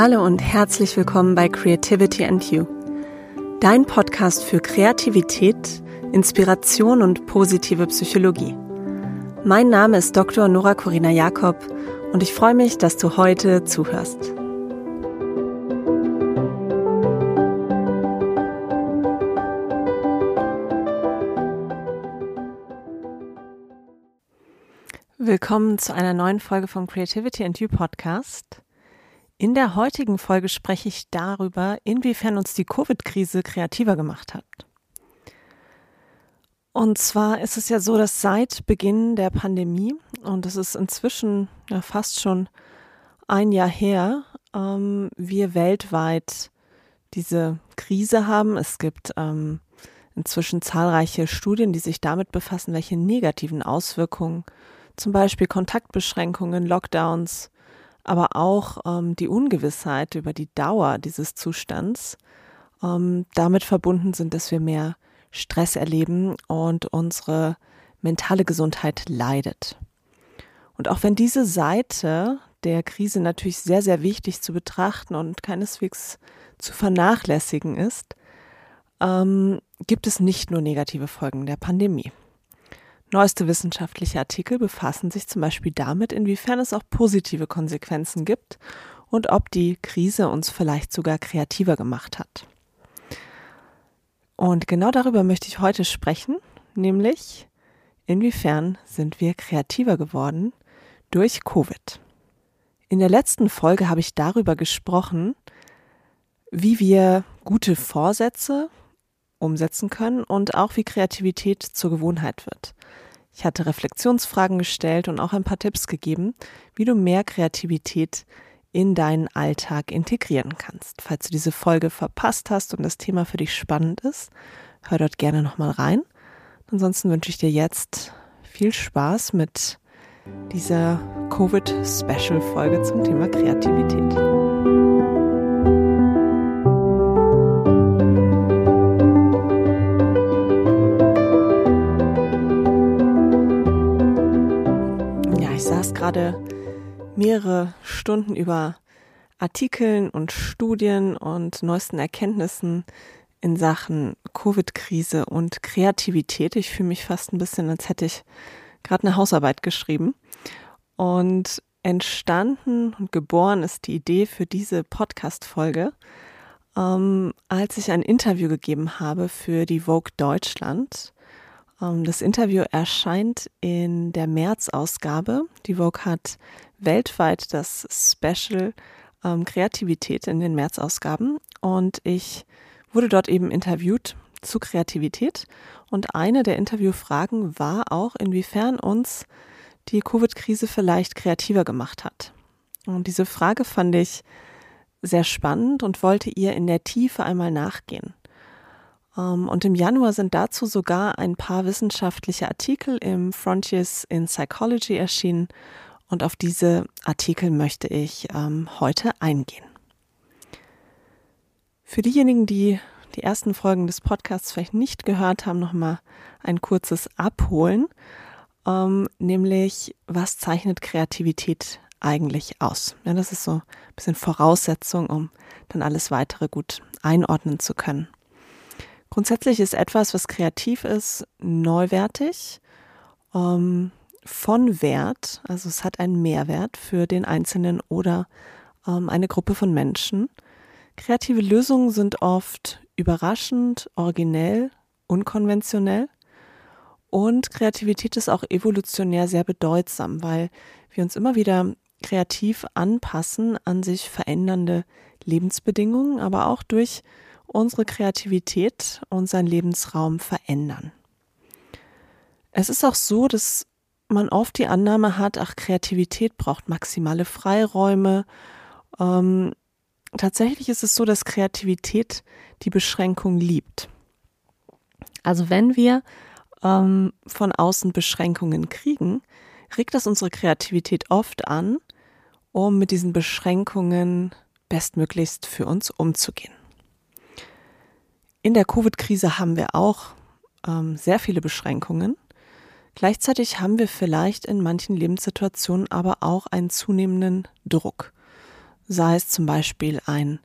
Hallo und herzlich willkommen bei Creativity and You, dein Podcast für Kreativität, Inspiration und positive Psychologie. Mein Name ist Dr. Nora Corina Jakob und ich freue mich, dass du heute zuhörst. Willkommen zu einer neuen Folge vom Creativity and You Podcast. In der heutigen Folge spreche ich darüber, inwiefern uns die Covid-Krise kreativer gemacht hat. Und zwar ist es ja so, dass seit Beginn der Pandemie, und das ist inzwischen ja fast schon ein Jahr her, ähm, wir weltweit diese Krise haben. Es gibt ähm, inzwischen zahlreiche Studien, die sich damit befassen, welche negativen Auswirkungen zum Beispiel Kontaktbeschränkungen, Lockdowns, aber auch ähm, die Ungewissheit über die Dauer dieses Zustands ähm, damit verbunden sind, dass wir mehr Stress erleben und unsere mentale Gesundheit leidet. Und auch wenn diese Seite der Krise natürlich sehr, sehr wichtig zu betrachten und keineswegs zu vernachlässigen ist, ähm, gibt es nicht nur negative Folgen der Pandemie. Neueste wissenschaftliche Artikel befassen sich zum Beispiel damit, inwiefern es auch positive Konsequenzen gibt und ob die Krise uns vielleicht sogar kreativer gemacht hat. Und genau darüber möchte ich heute sprechen, nämlich inwiefern sind wir kreativer geworden durch Covid. In der letzten Folge habe ich darüber gesprochen, wie wir gute Vorsätze umsetzen können und auch wie Kreativität zur Gewohnheit wird. Ich hatte Reflexionsfragen gestellt und auch ein paar Tipps gegeben, wie du mehr Kreativität in deinen Alltag integrieren kannst. Falls du diese Folge verpasst hast und das Thema für dich spannend ist, hör dort gerne nochmal rein. Ansonsten wünsche ich dir jetzt viel Spaß mit dieser Covid-Special-Folge zum Thema Kreativität. Gerade mehrere Stunden über Artikeln und Studien und neuesten Erkenntnissen in Sachen Covid-Krise und Kreativität. Ich fühle mich fast ein bisschen, als hätte ich gerade eine Hausarbeit geschrieben. Und entstanden und geboren ist die Idee für diese Podcast-Folge, ähm, als ich ein Interview gegeben habe für die Vogue Deutschland das Interview erscheint in der März-Ausgabe. Die Vogue hat weltweit das Special ähm, Kreativität in den März-Ausgaben und ich wurde dort eben interviewt zu Kreativität und eine der Interviewfragen war auch, inwiefern uns die Covid-Krise vielleicht kreativer gemacht hat. Und diese Frage fand ich sehr spannend und wollte ihr in der Tiefe einmal nachgehen. Ähm, und im Januar sind dazu sogar ein paar wissenschaftliche Artikel im Frontiers in Psychology erschienen. Und auf diese Artikel möchte ich ähm, heute eingehen. Für diejenigen, die die ersten Folgen des Podcasts vielleicht nicht gehört haben, nochmal ein kurzes Abholen, ähm, nämlich was zeichnet Kreativität eigentlich aus? Ja, das ist so ein bisschen Voraussetzung, um dann alles weitere gut einordnen zu können. Grundsätzlich ist etwas, was kreativ ist, neuwertig, ähm, von Wert, also es hat einen Mehrwert für den Einzelnen oder ähm, eine Gruppe von Menschen. Kreative Lösungen sind oft überraschend, originell, unkonventionell. Und Kreativität ist auch evolutionär sehr bedeutsam, weil wir uns immer wieder kreativ anpassen an sich verändernde Lebensbedingungen, aber auch durch unsere Kreativität, unseren Lebensraum verändern. Es ist auch so, dass man oft die Annahme hat, ach, Kreativität braucht maximale Freiräume. Ähm, tatsächlich ist es so, dass Kreativität die Beschränkung liebt. Also wenn wir ähm, von außen Beschränkungen kriegen, regt das unsere Kreativität oft an, um mit diesen Beschränkungen bestmöglichst für uns umzugehen. In der Covid-Krise haben wir auch ähm, sehr viele Beschränkungen. Gleichzeitig haben wir vielleicht in manchen Lebenssituationen aber auch einen zunehmenden Druck. sei es zum Beispiel ein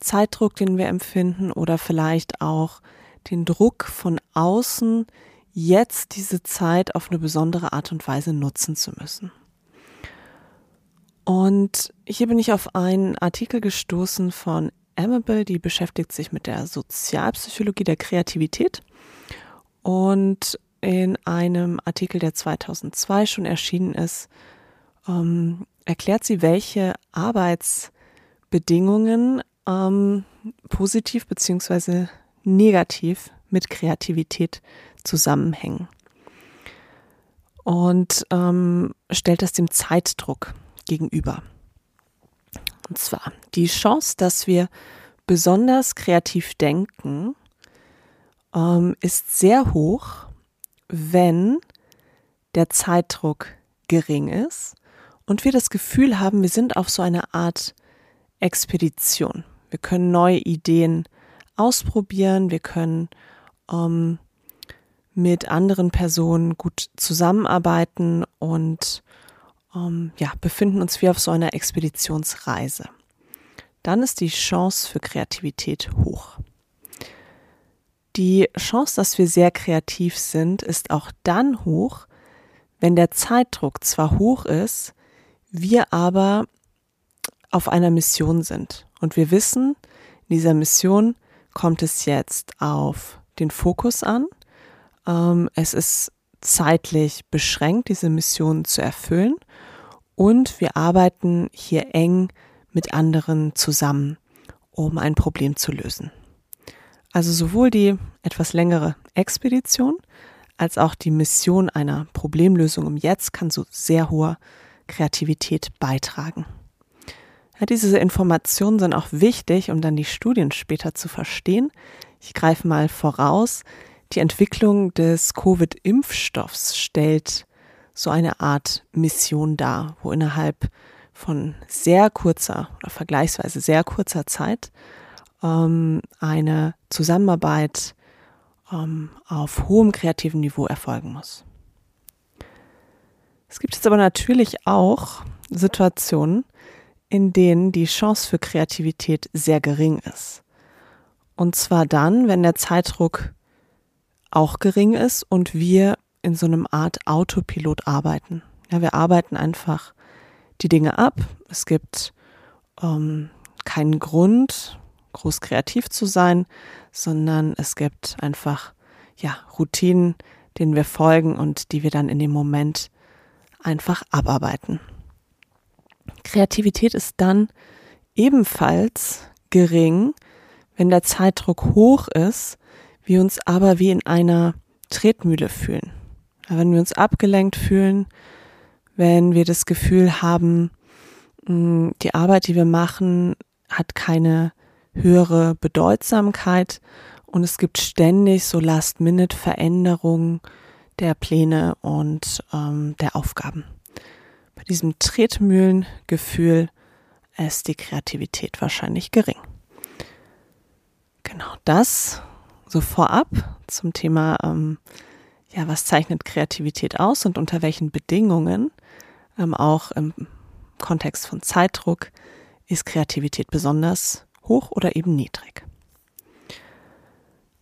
Zeitdruck, den wir empfinden oder vielleicht auch den Druck von außen, jetzt diese Zeit auf eine besondere Art und Weise nutzen zu müssen. Und hier bin ich auf einen Artikel gestoßen von Amable, die beschäftigt sich mit der Sozialpsychologie der Kreativität. Und in einem Artikel, der 2002 schon erschienen ist, ähm, erklärt sie, welche Arbeitsbedingungen ähm, positiv beziehungsweise negativ mit Kreativität zusammenhängen. Und ähm, stellt das dem Zeitdruck gegenüber. Und zwar die Chance, dass wir besonders kreativ denken, ähm, ist sehr hoch, wenn der Zeitdruck gering ist und wir das Gefühl haben, wir sind auf so einer Art Expedition. Wir können neue Ideen ausprobieren, wir können ähm, mit anderen Personen gut zusammenarbeiten und ähm, ja, befinden uns wie auf so einer Expeditionsreise. Dann ist die Chance für Kreativität hoch. Die Chance, dass wir sehr kreativ sind, ist auch dann hoch, wenn der Zeitdruck zwar hoch ist, wir aber auf einer Mission sind. Und wir wissen, in dieser Mission kommt es jetzt auf den Fokus an. Ähm, es ist zeitlich beschränkt, diese Mission zu erfüllen. Und wir arbeiten hier eng mit anderen zusammen, um ein Problem zu lösen. Also sowohl die etwas längere Expedition als auch die Mission einer Problemlösung im Jetzt kann zu sehr hoher Kreativität beitragen. Ja, diese Informationen sind auch wichtig, um dann die Studien später zu verstehen. Ich greife mal voraus. Die Entwicklung des Covid-Impfstoffs stellt so eine Art Mission dar, wo innerhalb von sehr kurzer oder vergleichsweise sehr kurzer Zeit ähm, eine Zusammenarbeit ähm, auf hohem kreativen Niveau erfolgen muss. Es gibt jetzt aber natürlich auch Situationen, in denen die Chance für Kreativität sehr gering ist. Und zwar dann, wenn der Zeitdruck auch gering ist und wir in so einem Art Autopilot arbeiten. Ja, wir arbeiten einfach die Dinge ab. Es gibt ähm, keinen Grund, groß kreativ zu sein, sondern es gibt einfach ja Routinen, denen wir folgen und die wir dann in dem Moment einfach abarbeiten. Kreativität ist dann ebenfalls gering, wenn der Zeitdruck hoch ist, wir uns aber wie in einer Tretmühle fühlen. Wenn wir uns abgelenkt fühlen, wenn wir das Gefühl haben, mm, die Arbeit, die wir machen, hat keine höhere Bedeutsamkeit und es gibt ständig so Last-Minute-Veränderungen der Pläne und ähm, der Aufgaben. Bei diesem Tretmühlengefühl ist die Kreativität wahrscheinlich gering. Genau das so vorab zum Thema, ähm, ja, was zeichnet Kreativität aus und unter welchen Bedingungen, ähm, auch im Kontext von Zeitdruck, ist Kreativität besonders hoch oder eben niedrig.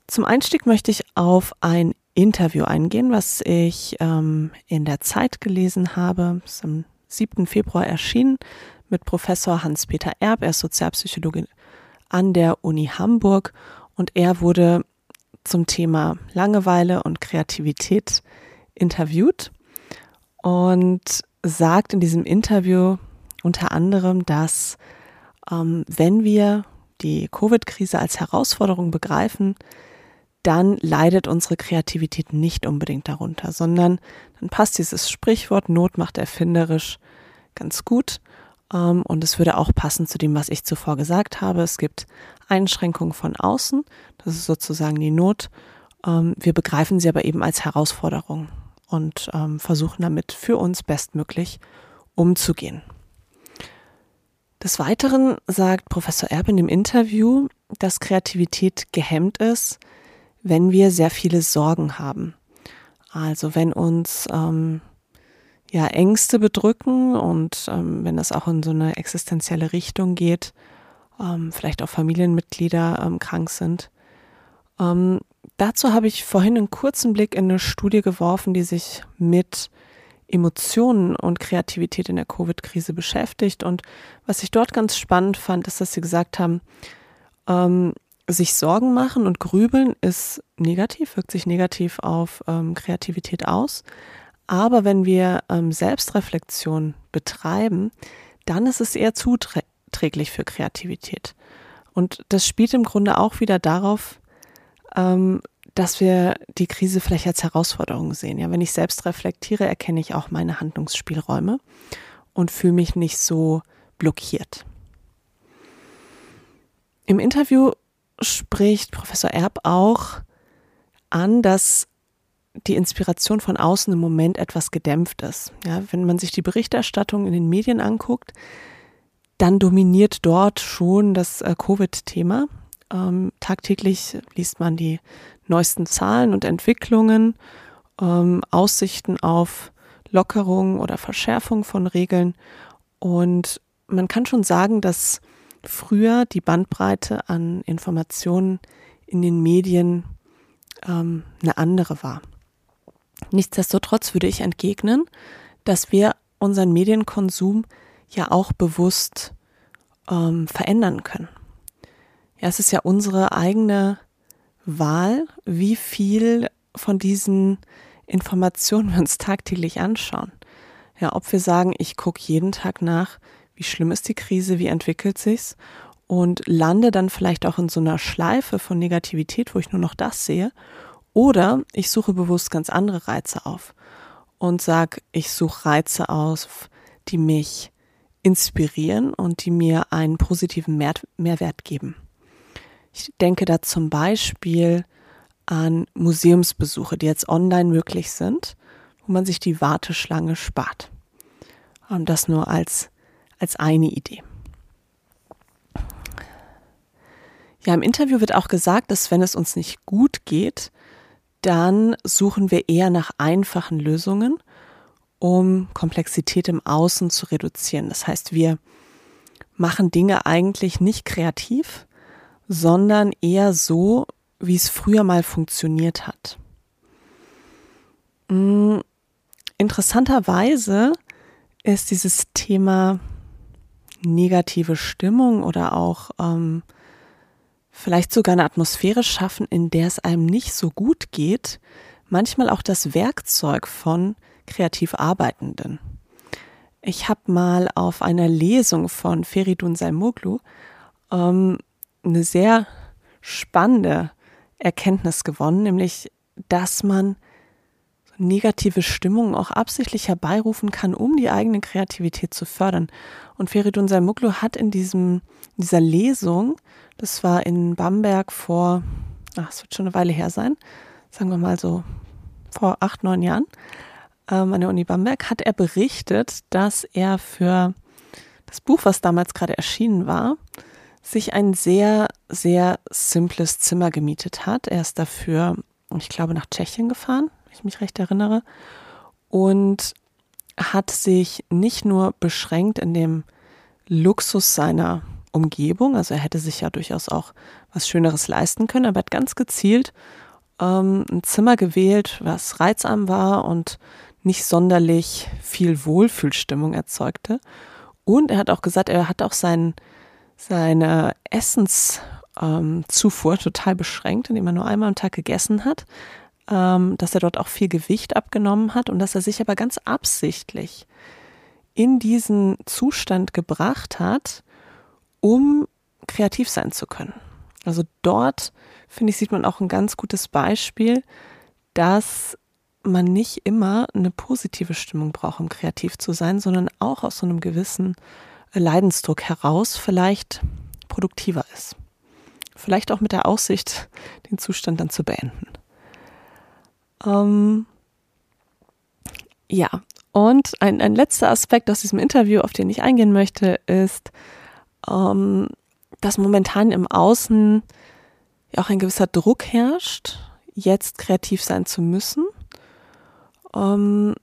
Zum Einstieg möchte ich auf ein Interview eingehen, was ich ähm, in der Zeit gelesen habe. Ist am 7. Februar erschienen mit Professor Hans-Peter Erb. Er ist Sozialpsychologe an der Uni Hamburg und er wurde zum Thema Langeweile und Kreativität interviewt und sagt in diesem Interview unter anderem, dass ähm, wenn wir die Covid-Krise als Herausforderung begreifen, dann leidet unsere Kreativität nicht unbedingt darunter, sondern dann passt dieses Sprichwort Not macht erfinderisch ganz gut. Ähm, und es würde auch passen zu dem, was ich zuvor gesagt habe. Es gibt Einschränkungen von außen, das ist sozusagen die Not. Ähm, wir begreifen sie aber eben als Herausforderung und ähm, versuchen damit für uns bestmöglich umzugehen. Des Weiteren sagt Professor Erb in dem Interview, dass Kreativität gehemmt ist, wenn wir sehr viele Sorgen haben. Also wenn uns ähm, ja, Ängste bedrücken und ähm, wenn das auch in so eine existenzielle Richtung geht, ähm, vielleicht auch Familienmitglieder ähm, krank sind. Ähm, dazu habe ich vorhin einen kurzen Blick in eine Studie geworfen, die sich mit Emotionen und Kreativität in der Covid-Krise beschäftigt. Und was ich dort ganz spannend fand, ist, dass sie gesagt haben, ähm, sich Sorgen machen und grübeln ist negativ, wirkt sich negativ auf ähm, Kreativität aus. Aber wenn wir ähm, Selbstreflexion betreiben, dann ist es eher zuträglich für Kreativität. Und das spielt im Grunde auch wieder darauf, ähm, dass wir die Krise vielleicht als Herausforderung sehen. Ja, wenn ich selbst reflektiere, erkenne ich auch meine Handlungsspielräume und fühle mich nicht so blockiert. Im Interview spricht Professor Erb auch an, dass die Inspiration von außen im Moment etwas gedämpft ist. Ja, wenn man sich die Berichterstattung in den Medien anguckt, dann dominiert dort schon das äh, Covid-Thema. Ähm, tagtäglich liest man die neuesten Zahlen und Entwicklungen, ähm, Aussichten auf Lockerung oder Verschärfung von Regeln. Und man kann schon sagen, dass früher die Bandbreite an Informationen in den Medien ähm, eine andere war. Nichtsdestotrotz würde ich entgegnen, dass wir unseren Medienkonsum ja auch bewusst ähm, verändern können. Ja, es ist ja unsere eigene Wahl, wie viel von diesen Informationen wir uns tagtäglich anschauen. Ja, ob wir sagen, ich gucke jeden Tag nach, wie schlimm ist die Krise, wie entwickelt sich's und lande dann vielleicht auch in so einer Schleife von Negativität, wo ich nur noch das sehe, oder ich suche bewusst ganz andere Reize auf und sage, ich suche Reize aus, die mich inspirieren und die mir einen positiven Mehr Mehrwert geben. Ich denke da zum Beispiel an Museumsbesuche, die jetzt online möglich sind, wo man sich die Warteschlange spart. Und das nur als, als eine Idee. Ja, im Interview wird auch gesagt, dass wenn es uns nicht gut geht, dann suchen wir eher nach einfachen Lösungen, um Komplexität im Außen zu reduzieren. Das heißt, wir machen Dinge eigentlich nicht kreativ, sondern eher so, wie es früher mal funktioniert hat. Mm, interessanterweise ist dieses Thema negative Stimmung oder auch ähm, vielleicht sogar eine Atmosphäre schaffen, in der es einem nicht so gut geht, manchmal auch das Werkzeug von kreativ Arbeitenden. Ich habe mal auf einer Lesung von Feridun Salmoglu ähm, eine sehr spannende Erkenntnis gewonnen, nämlich, dass man negative Stimmungen auch absichtlich herbeirufen kann, um die eigene Kreativität zu fördern. Und Feridun Salmoglu hat in diesem, dieser Lesung, das war in Bamberg vor, ach, es wird schon eine Weile her sein, sagen wir mal so vor acht, neun Jahren, ähm, an der Uni Bamberg, hat er berichtet, dass er für das Buch, was damals gerade erschienen war, sich ein sehr, sehr simples Zimmer gemietet hat. Er ist dafür, ich glaube, nach Tschechien gefahren, wenn ich mich recht erinnere, und hat sich nicht nur beschränkt in dem Luxus seiner Umgebung, also er hätte sich ja durchaus auch was Schöneres leisten können, aber hat ganz gezielt ähm, ein Zimmer gewählt, was reizarm war und nicht sonderlich viel Wohlfühlstimmung erzeugte. Und er hat auch gesagt, er hat auch sein, seine Essenszufuhr ähm, total beschränkt, indem er nur einmal am Tag gegessen hat, ähm, dass er dort auch viel Gewicht abgenommen hat und dass er sich aber ganz absichtlich in diesen Zustand gebracht hat, um kreativ sein zu können. Also dort, finde ich, sieht man auch ein ganz gutes Beispiel, dass man nicht immer eine positive Stimmung braucht, um kreativ zu sein, sondern auch aus so einem gewissen Leidensdruck heraus vielleicht produktiver ist. Vielleicht auch mit der Aussicht, den Zustand dann zu beenden. Ähm, ja, und ein, ein letzter Aspekt aus diesem Interview, auf den ich eingehen möchte, ist, ähm, dass momentan im Außen ja auch ein gewisser Druck herrscht, jetzt kreativ sein zu müssen. Ähm,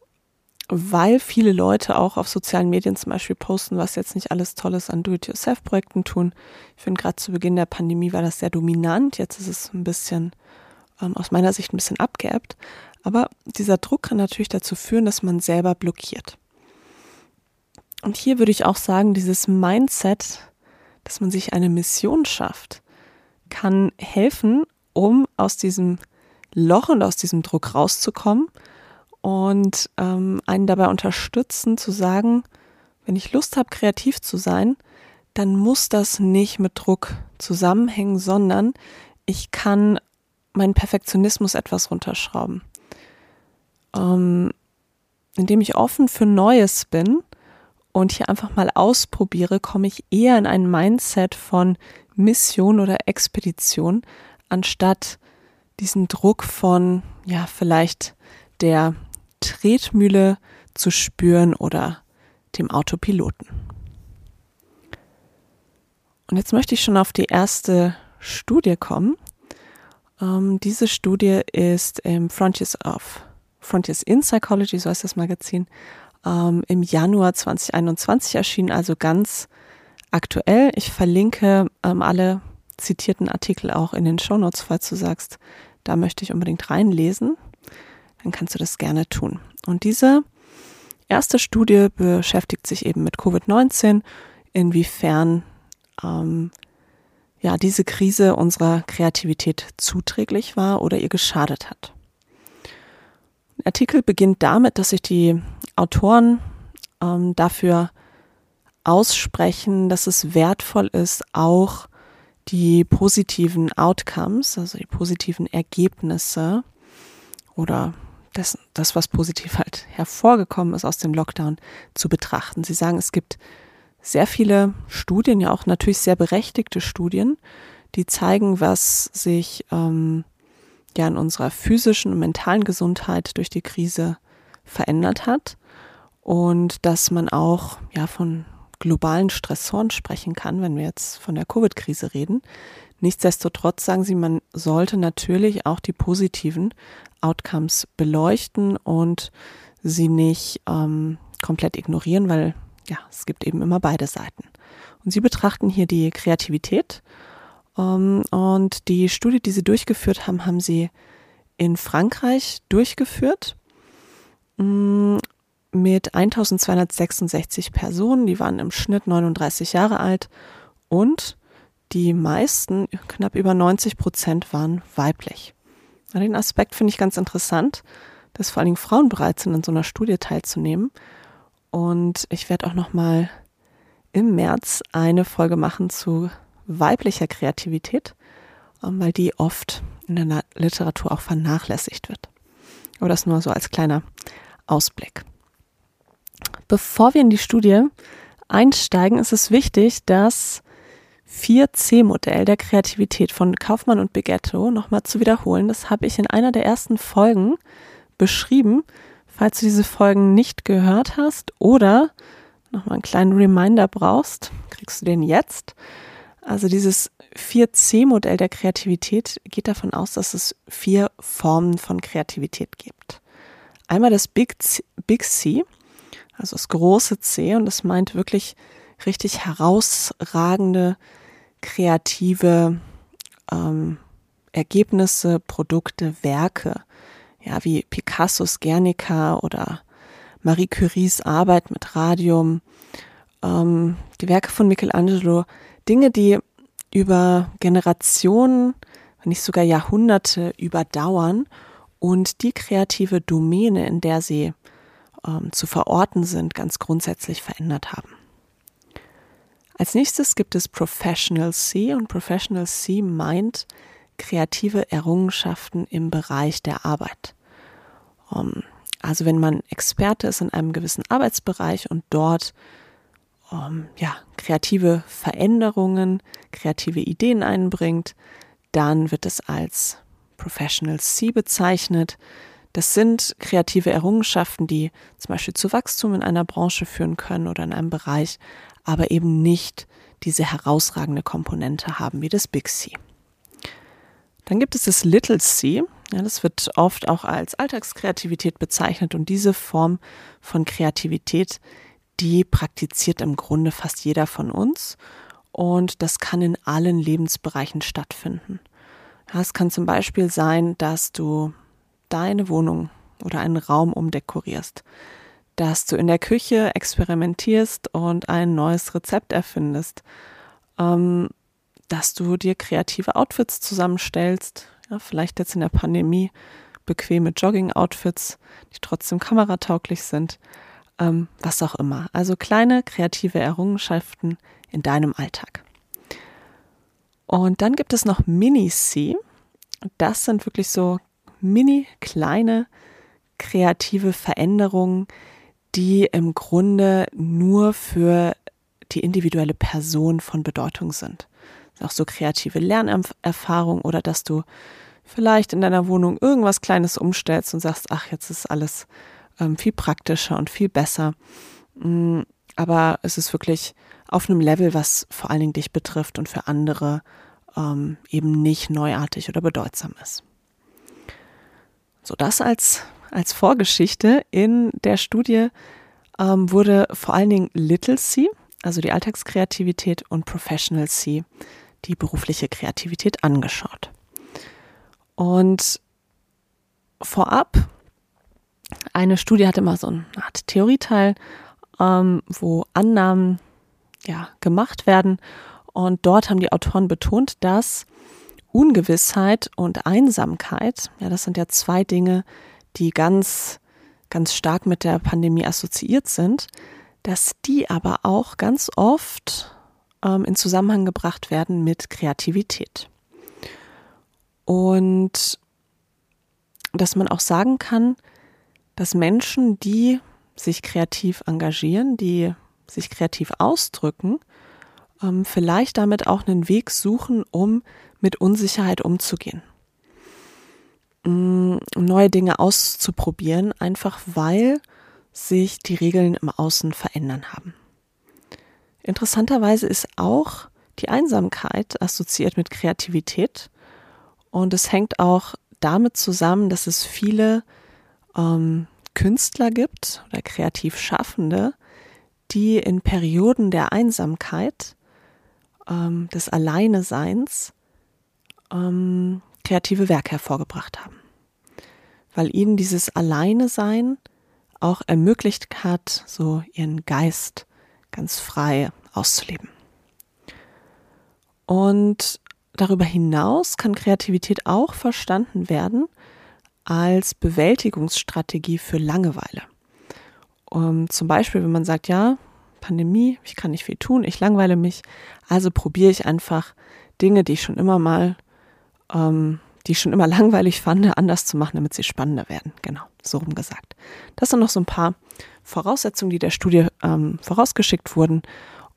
weil viele Leute auch auf sozialen Medien zum Beispiel posten, was jetzt nicht alles Tolles an Do-it-yourself-Projekten tun. Ich finde, gerade zu Beginn der Pandemie war das sehr dominant. Jetzt ist es ein bisschen, ähm, aus meiner Sicht, ein bisschen abgeebbt. Aber dieser Druck kann natürlich dazu führen, dass man selber blockiert. Und hier würde ich auch sagen, dieses Mindset, dass man sich eine Mission schafft, kann helfen, um aus diesem Loch und aus diesem Druck rauszukommen und ähm, einen dabei unterstützen zu sagen, wenn ich Lust habe, kreativ zu sein, dann muss das nicht mit Druck zusammenhängen, sondern ich kann meinen Perfektionismus etwas runterschrauben. Ähm, indem ich offen für Neues bin und hier einfach mal ausprobiere, komme ich eher in ein Mindset von Mission oder Expedition, anstatt diesen Druck von, ja, vielleicht der Tretmühle zu spüren oder dem Autopiloten. Und jetzt möchte ich schon auf die erste Studie kommen. Ähm, diese Studie ist im Frontiers of Frontiers in Psychology, so heißt das Magazin, ähm, im Januar 2021 erschienen, also ganz aktuell. Ich verlinke ähm, alle zitierten Artikel auch in den Shownotes, falls du sagst, da möchte ich unbedingt reinlesen dann kannst du das gerne tun. Und diese erste Studie beschäftigt sich eben mit Covid-19, inwiefern ähm, ja diese Krise unserer Kreativität zuträglich war oder ihr geschadet hat. Der Artikel beginnt damit, dass sich die Autoren ähm, dafür aussprechen, dass es wertvoll ist, auch die positiven Outcomes, also die positiven Ergebnisse oder das, das, was positiv halt hervorgekommen ist aus dem Lockdown, zu betrachten. Sie sagen, es gibt sehr viele Studien, ja auch natürlich sehr berechtigte Studien, die zeigen, was sich ähm, ja in unserer physischen und mentalen Gesundheit durch die Krise verändert hat und dass man auch ja von globalen Stressoren sprechen kann, wenn wir jetzt von der Covid-Krise reden. Nichtsdestotrotz sagen sie, man sollte natürlich auch die positiven Outcomes beleuchten und sie nicht ähm, komplett ignorieren, weil ja, es gibt eben immer beide Seiten. Und sie betrachten hier die Kreativität. Ähm, und die Studie, die sie durchgeführt haben, haben sie in Frankreich durchgeführt mm, mit 1266 Personen. Die waren im Schnitt 39 Jahre alt und die meisten, knapp über 90 Prozent, waren weiblich. Den Aspekt finde ich ganz interessant, dass vor allen Dingen Frauen bereit sind, an so einer Studie teilzunehmen. Und ich werde auch noch mal im März eine Folge machen zu weiblicher Kreativität, ähm, weil die oft in der Literatur auch vernachlässigt wird. Aber das nur so als kleiner Ausblick. Bevor wir in die Studie einsteigen, ist es wichtig, dass 4C-Modell der Kreativität von Kaufmann und Begetto nochmal zu wiederholen. Das habe ich in einer der ersten Folgen beschrieben. Falls du diese Folgen nicht gehört hast oder nochmal einen kleinen Reminder brauchst, kriegst du den jetzt. Also dieses 4C-Modell der Kreativität geht davon aus, dass es vier Formen von Kreativität gibt. Einmal das Big C, Big C also das große C, und das meint wirklich richtig herausragende, kreative ähm, Ergebnisse, Produkte, Werke, ja, wie Picassos Guernica oder Marie Curies Arbeit mit Radium, ähm, die Werke von Michelangelo, Dinge, die über Generationen, wenn nicht sogar Jahrhunderte überdauern und die kreative Domäne, in der sie ähm, zu verorten sind, ganz grundsätzlich verändert haben. Als nächstes gibt es Professional C und Professional C meint kreative Errungenschaften im Bereich der Arbeit. Um, ähm, also wenn man Experte ist in einem gewissen Arbeitsbereich und dort um, ähm, ja, kreative Veränderungen, kreative Ideen einbringt, dann wird es als Professional C bezeichnet. Das sind kreative Errungenschaften, die zum Beispiel zu Wachstum in einer Branche führen können oder in einem Bereich, aber eben nicht diese herausragende Komponente haben wie das Big C. Dann gibt es das Little C, Ja, das wird oft auch als Alltagskreativität bezeichnet und diese Form von Kreativität, die praktiziert im Grunde fast jeder von uns und das kann in allen Lebensbereichen stattfinden. Es kann zum Beispiel sein, dass du deine Wohnung oder einen Raum umdekorierst, dass du in der Küche experimentierst und ein neues Rezept erfindest, ähm, dass du dir kreative Outfits zusammenstellst, ja, vielleicht jetzt in der Pandemie bequeme Jogging-Outfits, die trotzdem kameratauglich sind, ähm, was auch immer. Also kleine kreative Errungenschaften in deinem Alltag. Und dann gibt es noch Mini-C. Das sind wirklich so mini kleine kreative Veränderungen, die im Grunde nur für die individuelle Person von Bedeutung sind. Auch so kreative Lernerfahrung oder dass du vielleicht in deiner Wohnung irgendwas Kleines umstellst und sagst, ach, jetzt ist alles ähm, viel praktischer und viel besser. Mm, aber es ist wirklich auf einem Level, was vor allen Dingen dich betrifft und für andere ähm, eben nicht neuartig oder bedeutsam ist. So, das als, als Vorgeschichte. In der Studie ähm, wurde vor allen Dingen Little C, also die Alltagskreativität, und Professional C, die berufliche Kreativität, angeschaut. Und vorab, eine Studie hatte mal so eine Art Theorieteil, ähm, wo Annahmen ja, gemacht werden. Und dort haben die Autoren betont, dass Ungewissheit und Einsamkeit, ja, das sind ja zwei Dinge, die ganz, ganz stark mit der Pandemie assoziiert sind, dass die aber auch ganz oft ähm, in Zusammenhang gebracht werden mit Kreativität. Und dass man auch sagen kann, dass Menschen, die sich kreativ engagieren, die sich kreativ ausdrücken, ähm, vielleicht damit auch einen Weg suchen, um mit Unsicherheit umzugehen. Mm, neue Dinge auszuprobieren, einfach weil sich die Regeln im Außen verändern haben. Interessanterweise ist auch die Einsamkeit assoziiert mit Kreativität und es hängt auch damit zusammen, dass es viele ähm, Künstler gibt oder kreativ Schaffende, die in Perioden der Einsamkeit, ähm, des Alleineseins, ähm, kreative Werke hervorgebracht haben. Weil ihnen dieses Alleinesein auch ermöglicht hat, so ihren Geist ganz frei auszuleben. Und darüber hinaus kann Kreativität auch verstanden werden als Bewältigungsstrategie für Langeweile. Um, zum Beispiel, wenn man sagt, ja, Pandemie, ich kann nicht viel tun, ich langweile mich, also probiere ich einfach Dinge, die ich schon immer mal, ähm, die ich schon immer langweilig fand, anders zu machen, damit sie spannender werden. Genau, so rum gesagt. Das sind noch so ein paar Voraussetzungen, die der Studie ähm, vorausgeschickt wurden.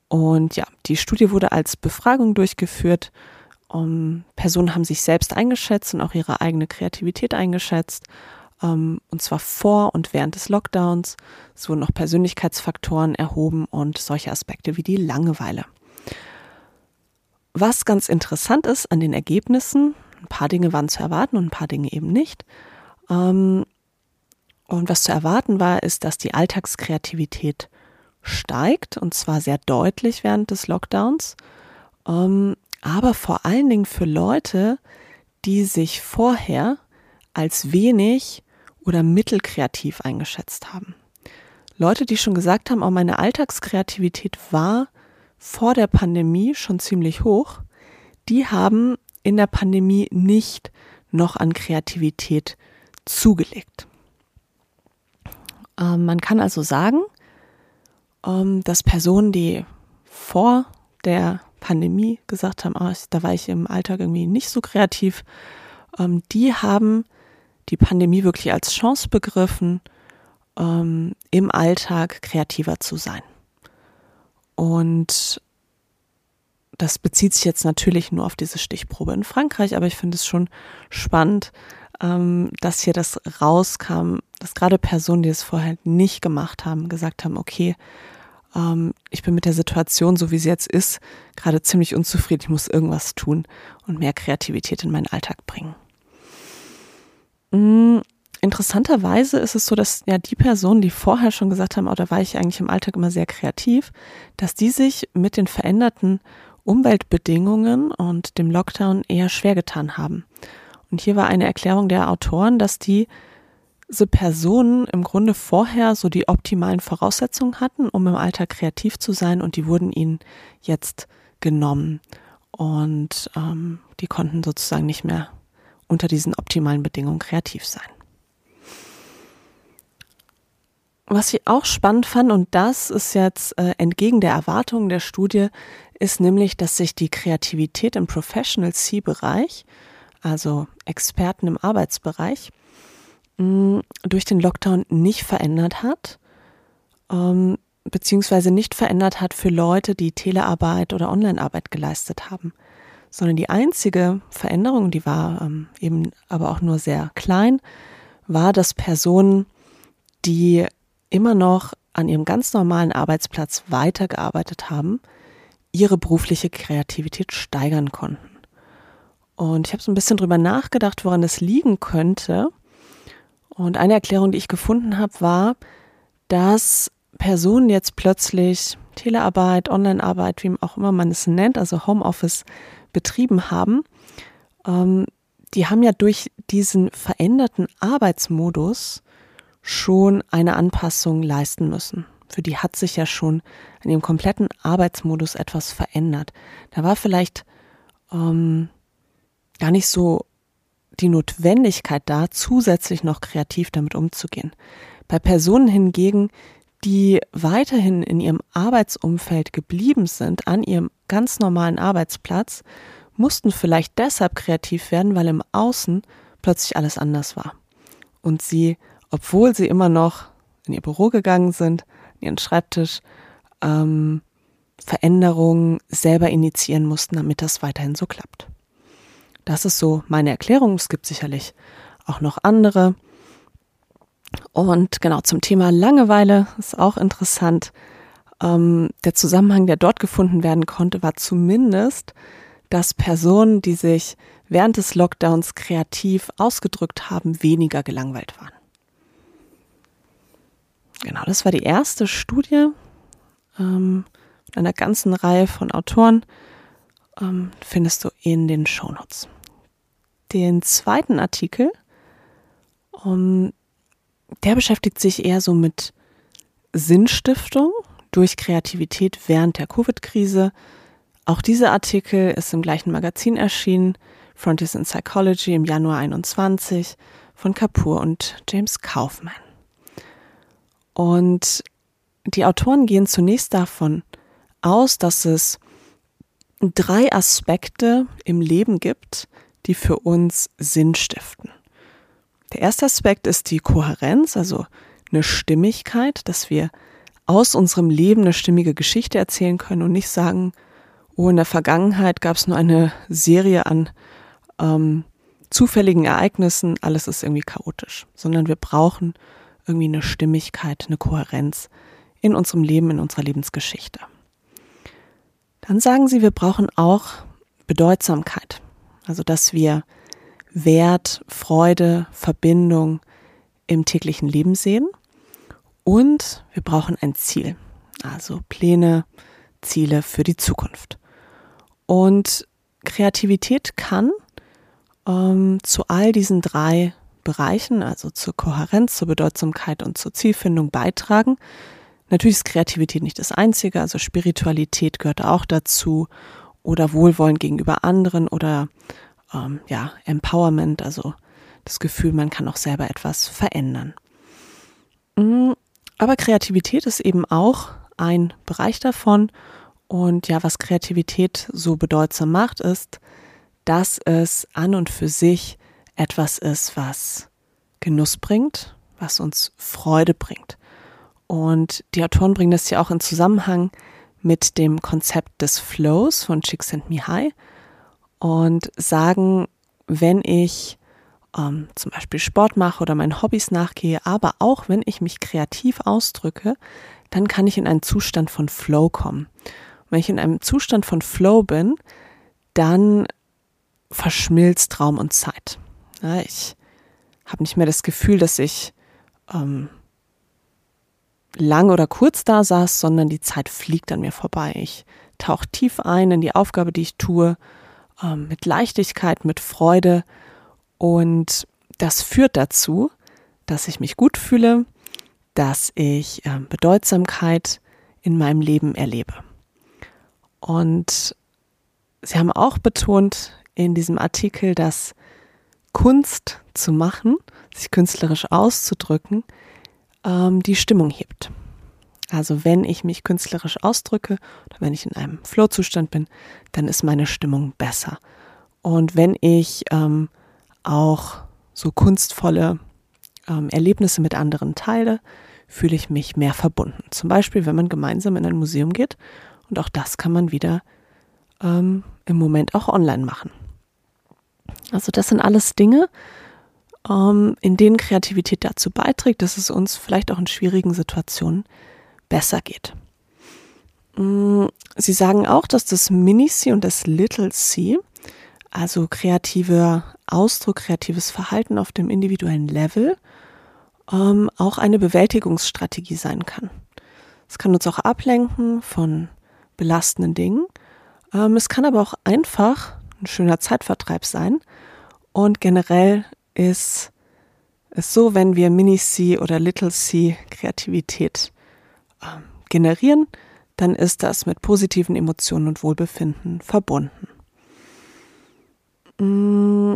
Und ja, die Studie wurde als Befragung durchgeführt. Um, Personen haben sich selbst eingeschätzt und auch ihre eigene Kreativität eingeschätzt ähm, und zwar vor und während des Lockdowns. Es wurden noch Persönlichkeitsfaktoren erhoben und solche Aspekte wie die Langeweile. Was ganz interessant ist an den Ergebnissen, ein paar Dinge waren zu erwarten und ein paar Dinge eben nicht. Ähm, und was zu erwarten war, ist, dass die Alltagskreativität steigt und zwar sehr deutlich während des Lockdowns, ähm, aber vor allen Dingen für Leute, die sich vorher als wenig oder mittelkreativ eingeschätzt haben. Leute, die schon gesagt haben, auch meine Alltagskreativität war vor der Pandemie schon ziemlich hoch, die haben in der Pandemie nicht noch an Kreativität zugelegt. Ähm, man kann also sagen, ähm, dass Personen, die vor der Pandemie gesagt haben, oh, da war ich im Alltag irgendwie nicht so kreativ, ähm, die haben die Pandemie wirklich als Chance begriffen, im Alltag kreativer zu sein. Und das bezieht sich jetzt natürlich nur auf diese Stichprobe in Frankreich, aber ich finde es schon spannend, ähm, dass hier das rauskam, dass gerade Personen, die es vorher nicht gemacht haben, gesagt haben, okay, ähm, ich bin mit der Situation, so wie sie jetzt ist, gerade ziemlich unzufrieden, ich muss irgendwas tun und mehr Kreativität in meinen Alltag bringen. Mm, interessanterweise ist es so, dass ja die Personen, die vorher schon gesagt haben, oh, da war ich eigentlich im Alltag immer sehr kreativ, dass die sich mit den veränderten Umweltbedingungen und dem Lockdown eher schwer getan haben. Und hier war eine Erklärung der Autoren, dass die diese Personen im Grunde vorher so die optimalen Voraussetzungen hatten, um im Alltag kreativ zu sein und die wurden ihnen jetzt genommen. Und ähm, die konnten sozusagen nicht mehr unter diesen optimalen Bedingungen kreativ sein. Was ich auch spannend fand, und das ist jetzt äh, entgegen der Erwartungen der Studie, ist nämlich, dass sich die Kreativität im Professional C-Bereich, also Experten im Arbeitsbereich, mh, durch den Lockdown nicht verändert hat, ähm, beziehungsweise nicht verändert hat für Leute, die Telearbeit oder Onlinearbeit geleistet haben sondern die einzige Veränderung, die war ähm, eben aber auch nur sehr klein, war, dass Personen, die immer noch an ihrem ganz normalen Arbeitsplatz weitergearbeitet haben, ihre berufliche Kreativität steigern konnten. Und ich habe so ein bisschen drüber nachgedacht, woran das liegen könnte. Und eine Erklärung, die ich gefunden habe, war, dass Personen jetzt plötzlich Telearbeit, Onlinearbeit, wie auch immer man es nennt, also Homeoffice betrieben haben, ähm, die haben ja durch diesen veränderten Arbeitsmodus schon eine Anpassung leisten müssen. Für die hat sich ja schon in ihrem kompletten Arbeitsmodus etwas verändert. Da war vielleicht ähm, gar nicht so die Notwendigkeit da, zusätzlich noch kreativ damit umzugehen. Bei Personen hingegen, die weiterhin in ihrem Arbeitsumfeld geblieben sind, an ihrem ganz normalen Arbeitsplatz, mussten vielleicht deshalb kreativ werden, weil im Außen plötzlich alles anders war. Und sie, obwohl sie immer noch in ihr Büro gegangen sind, in ihren Schreibtisch, ähm, Veränderungen selber initiieren mussten, damit das weiterhin so klappt. Das ist so meine Erklärung. Es gibt sicherlich auch noch andere. Und genau zum Thema Langeweile ist auch interessant. Ähm, der Zusammenhang, der dort gefunden werden konnte, war zumindest, dass Personen, die sich während des Lockdowns kreativ ausgedrückt haben, weniger gelangweilt waren. Genau, das war die erste Studie ähm, mit einer ganzen Reihe von Autoren. Ähm, findest du in den Shownotes. Den zweiten Artikel, um, der beschäftigt sich eher so mit Sinnstiftung durch Kreativität während der Covid-Krise. Auch dieser Artikel ist im gleichen Magazin erschienen, Frontiers in Psychology im Januar 21 von Kapoor und James Kaufman. Und die Autoren gehen zunächst davon aus, dass es drei Aspekte im Leben gibt, die für uns Sinn stiften. Der erste Aspekt ist die Kohärenz, also eine Stimmigkeit, dass wir aus unserem Leben eine stimmige Geschichte erzählen können und nicht sagen, oh, in der Vergangenheit gab es nur eine Serie an ähm, zufälligen Ereignissen, alles ist irgendwie chaotisch, sondern wir brauchen irgendwie eine Stimmigkeit, eine Kohärenz in unserem Leben, in unserer Lebensgeschichte. Dann sagen sie, wir brauchen auch Bedeutsamkeit, also dass wir Wert, Freude, Verbindung im täglichen Leben sehen und wir brauchen ein Ziel, also Pläne, Ziele für die Zukunft. Und Kreativität kann ähm, zu all diesen drei Bereichen, also zur Kohärenz, zur Bedeutsamkeit und zur Zielfindung beitragen. Natürlich ist Kreativität nicht das Einzige, also Spiritualität gehört auch dazu oder Wohlwollen gegenüber anderen oder ähm, ja, Empowerment, also das Gefühl, man kann auch selber etwas verändern. Mm, aber Kreativität ist eben auch ein Bereich davon. Und ja, was Kreativität so bedeutsam macht, ist, dass es an und für sich etwas ist, was Genuss bringt, was uns Freude bringt. Und die Autoren bringen das ja auch in Zusammenhang mit dem Konzept des Flows von Csikszentmihalyi und sagen, wenn ich ähm, zum Beispiel Sport mache oder meinen Hobbys nachgehe, aber auch wenn ich mich kreativ ausdrücke, dann kann ich in einen Zustand von Flow kommen. Und wenn ich in einem Zustand von Flow bin, dann verschmilzt Raum und Zeit. Ja, ich habe nicht mehr das Gefühl, dass ich ähm, lang oder kurz da saß, sondern die Zeit fliegt an mir vorbei. Ich tauche tief ein in die Aufgabe, die ich tue, ähm, mit Leichtigkeit, mit Freude. Und das führt dazu, dass ich mich gut fühle, dass ich äh, Bedeutsamkeit in meinem Leben erlebe. Und Sie haben auch betont in diesem Artikel, dass Kunst zu machen, sich künstlerisch auszudrücken, ähm, die Stimmung hebt. Also wenn ich mich künstlerisch ausdrücke oder wenn ich in einem Flow-Zustand bin, dann ist meine Stimmung besser. Und wenn ich ähm, auch so kunstvolle ähm, Erlebnisse mit anderen teile, fühle ich mich mehr verbunden. Zum Beispiel, wenn man gemeinsam in ein Museum geht. Und auch das kann man wieder ähm, im Moment auch online machen. Also das sind alles Dinge, ähm, in denen Kreativität dazu beiträgt, dass es uns vielleicht auch in schwierigen Situationen besser geht. Mm, Sie sagen auch, dass das Mini-C und das Little-C, also kreativer Ausdruck, kreatives Verhalten auf dem individuellen Level, ähm, auch eine Bewältigungsstrategie sein kann. Es kann uns auch ablenken von belastenden Dingen. Ähm, es kann aber auch einfach ein schöner Zeitvertreib sein. Und generell ist es so, wenn wir Mini-C oder Little-C Kreativität ähm, generieren, dann ist das mit positiven Emotionen und Wohlbefinden verbunden. Mm,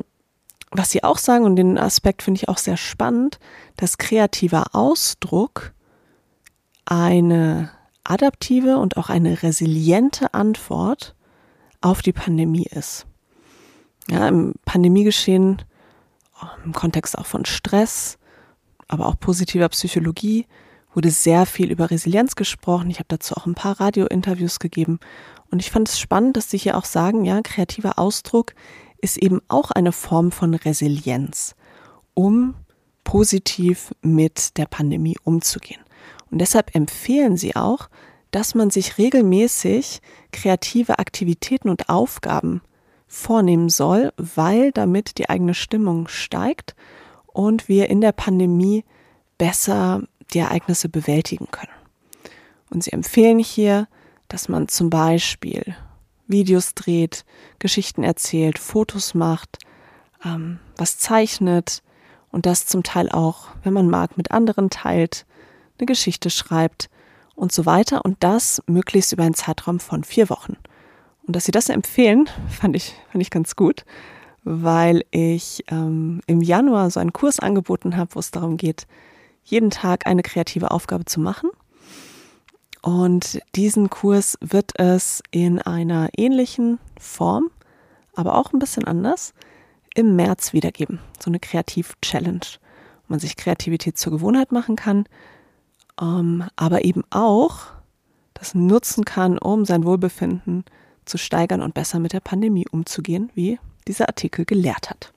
was Sie auch sagen, und den Aspekt finde ich auch sehr spannend, dass kreativer Ausdruck eine adaptive und auch eine resiliente Antwort auf die Pandemie ist. Ja, im Pandemiegeschehen, im Kontext auch von Stress, aber auch positiver Psychologie, wurde sehr viel über Resilienz gesprochen. Ich habe dazu auch ein paar Radiointerviews gegeben. Und ich fand es spannend, dass Sie hier auch sagen, ja, kreativer Ausdruck ist eben auch eine Form von Resilienz, um positiv mit der Pandemie umzugehen. Und deshalb empfehlen Sie auch, dass man sich regelmäßig kreative Aktivitäten und Aufgaben vornehmen soll, weil damit die eigene Stimmung steigt und wir in der Pandemie besser die Ereignisse bewältigen können. Und sie empfehlen hier, dass man zum Beispiel Videos dreht, Geschichten erzählt, Fotos macht, ähm, was zeichnet und das zum Teil auch, wenn man mag, mit anderen teilt, eine Geschichte schreibt und so weiter und das möglichst über einen Zeitraum von vier Wochen. Und dass sie das empfehlen, fand ich, fand ich ganz gut, weil ich ähm, im Januar so einen Kurs angeboten habe, wo es darum geht, jeden Tag eine kreative Aufgabe zu machen. Und diesen Kurs wird es in einer ähnlichen Form, aber auch ein bisschen anders, im März wiedergeben. So eine Kreativ-Challenge, wo man sich Kreativität zur Gewohnheit machen kann, ähm, aber eben auch das nutzen kann, um sein Wohlbefinden zu steigern und besser mit der Pandemie umzugehen, wie dieser Artikel gelehrt hat.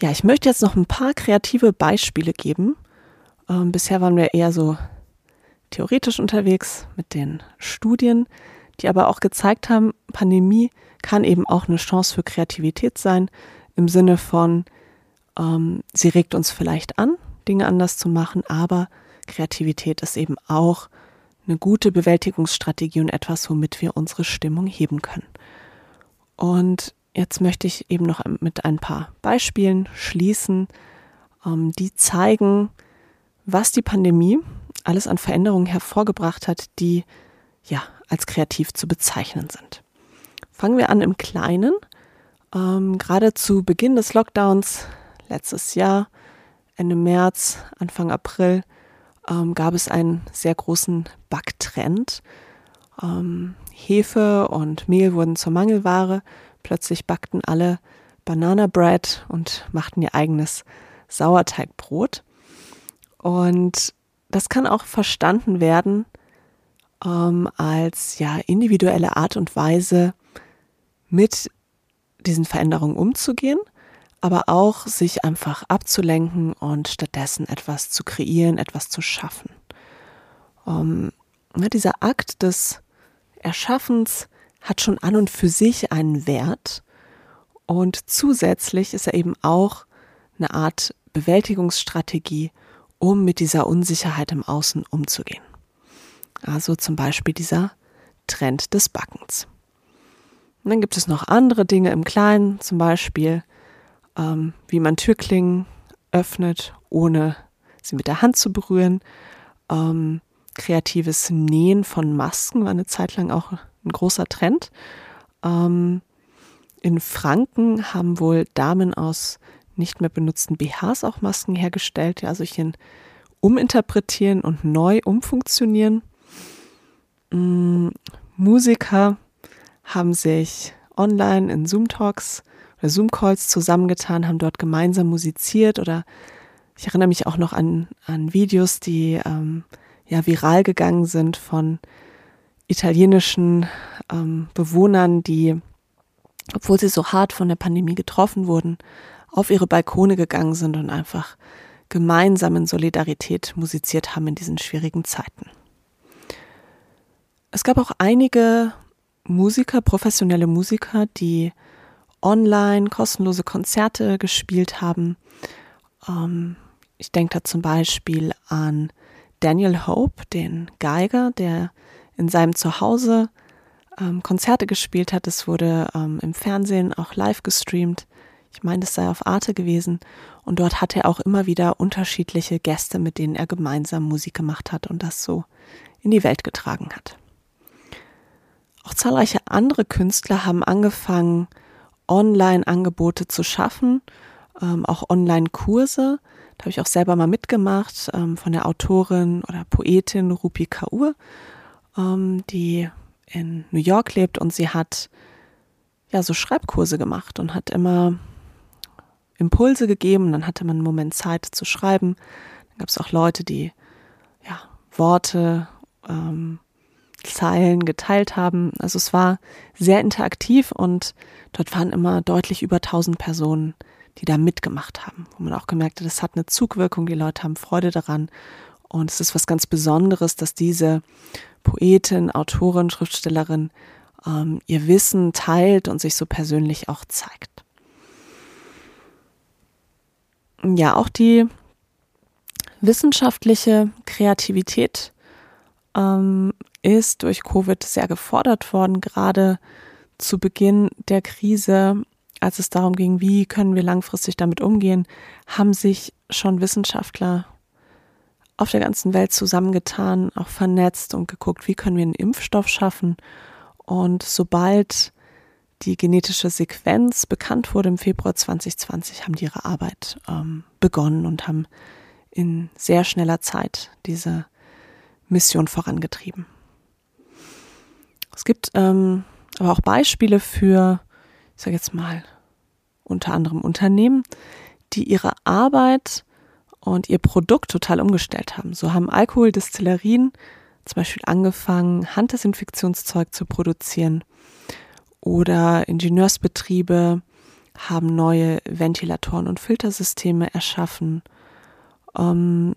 Ja, ich möchte jetzt noch ein paar kreative Beispiele geben. Ähm, bisher waren wir eher so theoretisch unterwegs mit den Studien, die aber auch gezeigt haben, Pandemie kann eben auch eine Chance für Kreativität sein, im Sinne von, ähm, sie regt uns vielleicht an, Dinge anders zu machen, aber Kreativität ist eben auch eine gute Bewältigungsstrategie und etwas, womit wir unsere Stimmung heben können. Und jetzt möchte ich eben noch mit ein paar Beispielen schließen, ähm, die zeigen, was die Pandemie alles an Veränderungen hervorgebracht hat, die ja als kreativ zu bezeichnen sind. Fangen wir an im Kleinen. Ähm, gerade zu Beginn des Lockdowns letztes Jahr Ende März, Anfang April ähm, gab es einen sehr großen Backtrend. Ähm, Hefe und Mehl wurden zur Mangelware. Plötzlich backten alle Banana Bread und machten ihr eigenes Sauerteigbrot. Und das kann auch verstanden werden ähm, als ja individuelle Art und Weise, mit diesen Veränderungen umzugehen aber auch sich einfach abzulenken und stattdessen etwas zu kreieren, etwas zu schaffen. Um, ja, dieser Akt des Erschaffens hat schon an und für sich einen Wert Und zusätzlich ist er eben auch eine Art Bewältigungsstrategie, um mit dieser Unsicherheit im Außen umzugehen. Also zum Beispiel dieser Trend des Backens. Und dann gibt es noch andere Dinge im Kleinen, zum Beispiel ähm, wie man Türklingen öffnet, ohne sie mit der Hand zu berühren. Ähm, kreatives Nähen von Masken war eine Zeit lang auch ein großer Trend. Ähm, in Franken haben wohl Damen aus nicht mehr benutzten BHs auch Masken hergestellt, die also hier uminterpretieren und neu umfunktionieren. Mm, Musiker haben sich online in Zoom-Talks oder Zoom-Calls zusammengetan, haben dort gemeinsam musiziert oder ich erinnere mich auch noch an, an Videos, die ähm, ja viral gegangen sind von italienischen ähm, Bewohnern, die, obwohl sie so hart von der Pandemie getroffen wurden, auf ihre Balkone gegangen sind und einfach gemeinsam in Solidarität musiziert haben in diesen schwierigen Zeiten. Es gab auch einige Musiker, professionelle Musiker, die online kostenlose Konzerte gespielt haben. Ähm, ich denke da zum Beispiel an Daniel Hope, den Geiger, der in seinem Zuhause ähm, Konzerte gespielt hat. Es wurde ähm, im Fernsehen auch live gestreamt. Ich meine, es sei auf Arte gewesen. Und dort hat er auch immer wieder unterschiedliche Gäste, mit denen er gemeinsam Musik gemacht hat und das so in die Welt getragen hat. Auch zahlreiche andere Künstler haben angefangen, Online-Angebote zu schaffen, ähm, auch Online-Kurse. Da habe ich auch selber mal mitgemacht ähm, von der Autorin oder Poetin Rupi Kaur, ähm, die in New York lebt und sie hat ja so Schreibkurse gemacht und hat immer Impulse gegeben. Dann hatte man einen Moment Zeit zu schreiben. Dann gab es auch Leute, die ja, Worte, ähm, Zeilen geteilt haben. Also es war sehr interaktiv und dort waren immer deutlich über 1000 Personen, die da mitgemacht haben, wo man auch gemerkt hat, es hat eine Zugwirkung, die Leute haben Freude daran. Und es ist was ganz Besonderes, dass diese Poetin, Autorin, Schriftstellerin ähm, ihr Wissen teilt und sich so persönlich auch zeigt ja, auch die wissenschaftliche Kreativität ähm, ist durch Covid sehr gefordert worden, gerade zu Beginn der Krise, als es darum ging, wie können wir langfristig damit umgehen, haben sich schon Wissenschaftler auf der ganzen Welt zusammengetan, auch vernetzt und geguckt, wie können wir einen Impfstoff schaffen. Und sobald die genetische Sequenz bekannt wurde im Februar 2020, haben die ihre Arbeit ähm, begonnen und haben in sehr schneller Zeit diese Mission vorangetrieben. Es gibt ähm, aber auch Beispiele für, ich sage jetzt mal, unter anderem Unternehmen, die ihre Arbeit und ihr Produkt total umgestellt haben. So haben Alkoholdestillerien zum Beispiel angefangen, Handdesinfektionszeug zu produzieren oder Ingenieursbetriebe haben neue Ventilatoren und Filtersysteme erschaffen. Ähm,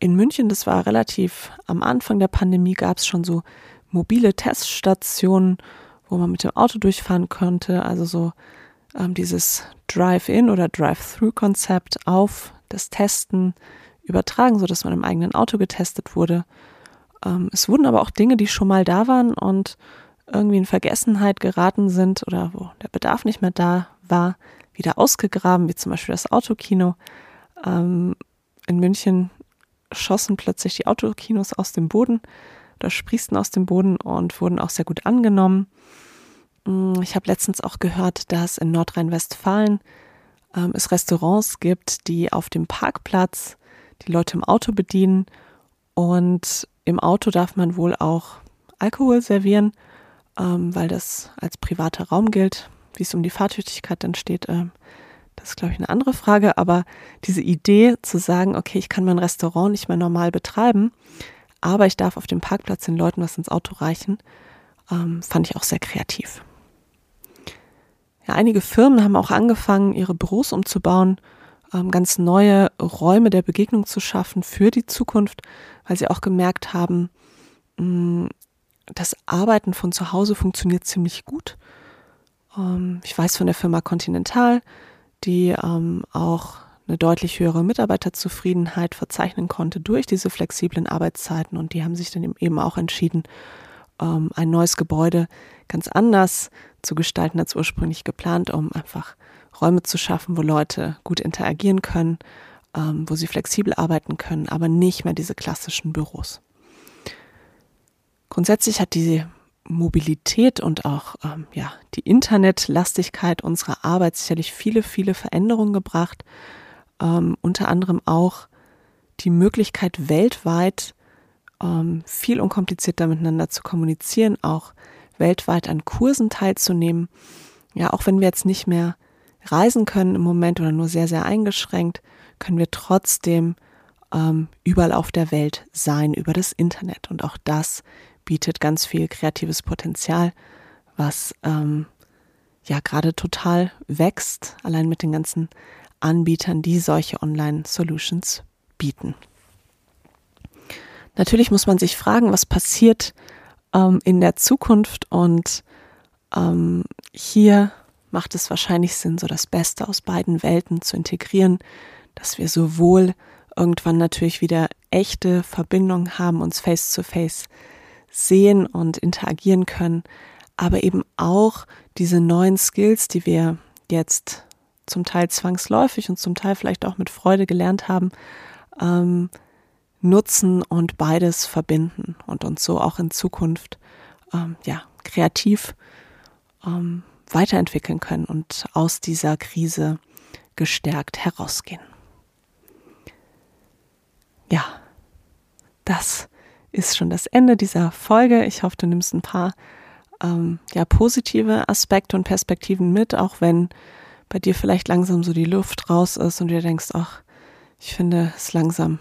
in München, das war relativ am Anfang der Pandemie, gab es schon so mobile Teststationen, wo man mit dem Auto durchfahren konnte. Also so ähm, dieses Drive-in oder Drive-through-Konzept auf das Testen übertragen, so dass man im eigenen Auto getestet wurde. Ähm, es wurden aber auch Dinge, die schon mal da waren und irgendwie in Vergessenheit geraten sind oder wo der Bedarf nicht mehr da war, wieder ausgegraben, wie zum Beispiel das Autokino. Ähm, in München schossen plötzlich die Autokinos aus dem Boden oder sprießten aus dem Boden und wurden auch sehr gut angenommen. Mm, ich habe letztens auch gehört, dass in Nordrhein-Westfalen ähm, es Restaurants gibt, die auf dem Parkplatz die Leute im Auto bedienen und im Auto darf man wohl auch Alkohol servieren ähm, weil das als privater Raum gilt. Wie es um die Fahrtüchtigkeit dann steht, äh, das ist, glaube ich, eine andere Frage. Aber diese Idee zu sagen, okay, ich kann mein Restaurant nicht mehr normal betreiben, aber ich darf auf dem Parkplatz den Leuten was ins Auto reichen, ähm, fand ich auch sehr kreativ. Ja, einige Firmen haben auch angefangen, ihre Büros umzubauen, ähm, ganz neue Räume der Begegnung zu schaffen für die Zukunft, weil sie auch gemerkt haben, mh, das Arbeiten von zu Hause funktioniert ziemlich gut. Ähm, ich weiß von der Firma Continental, die ähm, auch eine deutlich höhere Mitarbeiterzufriedenheit verzeichnen konnte durch diese flexiblen Arbeitszeiten. Und die haben sich dann eben auch entschieden, ähm, ein neues Gebäude ganz anders zu gestalten als ursprünglich geplant, um einfach Räume zu schaffen, wo Leute gut interagieren können, ähm, wo sie flexibel arbeiten können, aber nicht mehr diese klassischen Büros. Grundsätzlich hat die Mobilität und auch ähm, ja, die Internetlastigkeit unserer Arbeit sicherlich viele, viele Veränderungen gebracht. Ähm, unter anderem auch die Möglichkeit, weltweit ähm, viel unkomplizierter miteinander zu kommunizieren, auch weltweit an Kursen teilzunehmen. Ja, auch wenn wir jetzt nicht mehr reisen können im Moment oder nur sehr, sehr eingeschränkt, können wir trotzdem ähm, überall auf der Welt sein über das Internet. Und auch das bietet ganz viel kreatives Potenzial, was ähm, ja gerade total wächst, allein mit den ganzen Anbietern, die solche Online-Solutions bieten. Natürlich muss man sich fragen, was passiert ähm, in der Zukunft und ähm, hier macht es wahrscheinlich Sinn, so das Beste aus beiden Welten zu integrieren, dass wir sowohl irgendwann natürlich wieder echte Verbindungen haben, uns face to face sehen und interagieren können, aber eben auch diese neuen Skills, die wir jetzt zum Teil zwangsläufig und zum Teil vielleicht auch mit Freude gelernt haben, ähm, nutzen und beides verbinden und uns so auch in Zukunft ähm, ja kreativ ähm, weiterentwickeln können und aus dieser Krise gestärkt herausgehen. Ja, das ist schon das Ende dieser Folge. Ich hoffe, du nimmst ein paar ähm, ja, positive Aspekte und Perspektiven mit, auch wenn bei dir vielleicht langsam so die Luft raus ist und du denkst, ach, ich finde es langsam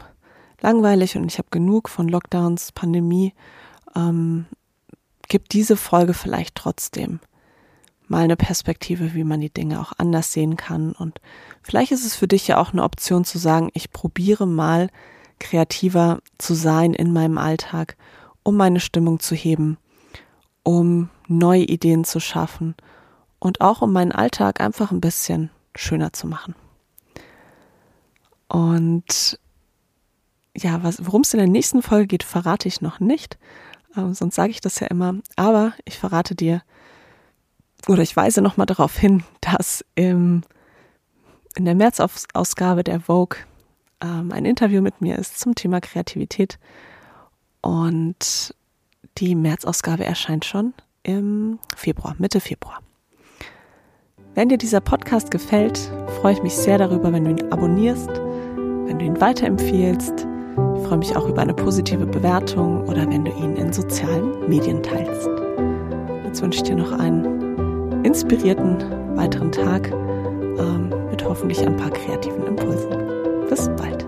langweilig und ich habe genug von Lockdowns, Pandemie, ähm, gibt diese Folge vielleicht trotzdem mal eine Perspektive, wie man die Dinge auch anders sehen kann. Und vielleicht ist es für dich ja auch eine Option zu sagen, ich probiere mal kreativer zu sein in meinem Alltag, um meine Stimmung zu heben, um neue Ideen zu schaffen und auch um meinen Alltag einfach ein bisschen schöner zu machen. Und ja, worum es in der nächsten Folge geht, verrate ich noch nicht. Ähm, sonst sage ich das ja immer. Aber ich verrate dir oder ich weise nochmal darauf hin, dass im, in der März-Ausgabe der Vogue ähm, ein Interview mit mir ist zum Thema Kreativität. Und die März-Ausgabe erscheint schon im Februar, Mitte Februar. Wenn dir dieser Podcast gefällt, freue ich mich sehr darüber, wenn du ihn abonnierst, wenn du ihn weiterempfiehlst. Ich freue mich auch über eine positive Bewertung oder wenn du ihn in sozialen Medien teilst. Jetzt wünsche ich dir noch einen inspirierten weiteren Tag ähm, mit hoffentlich ein paar kreativen Impulsen. Bis bald.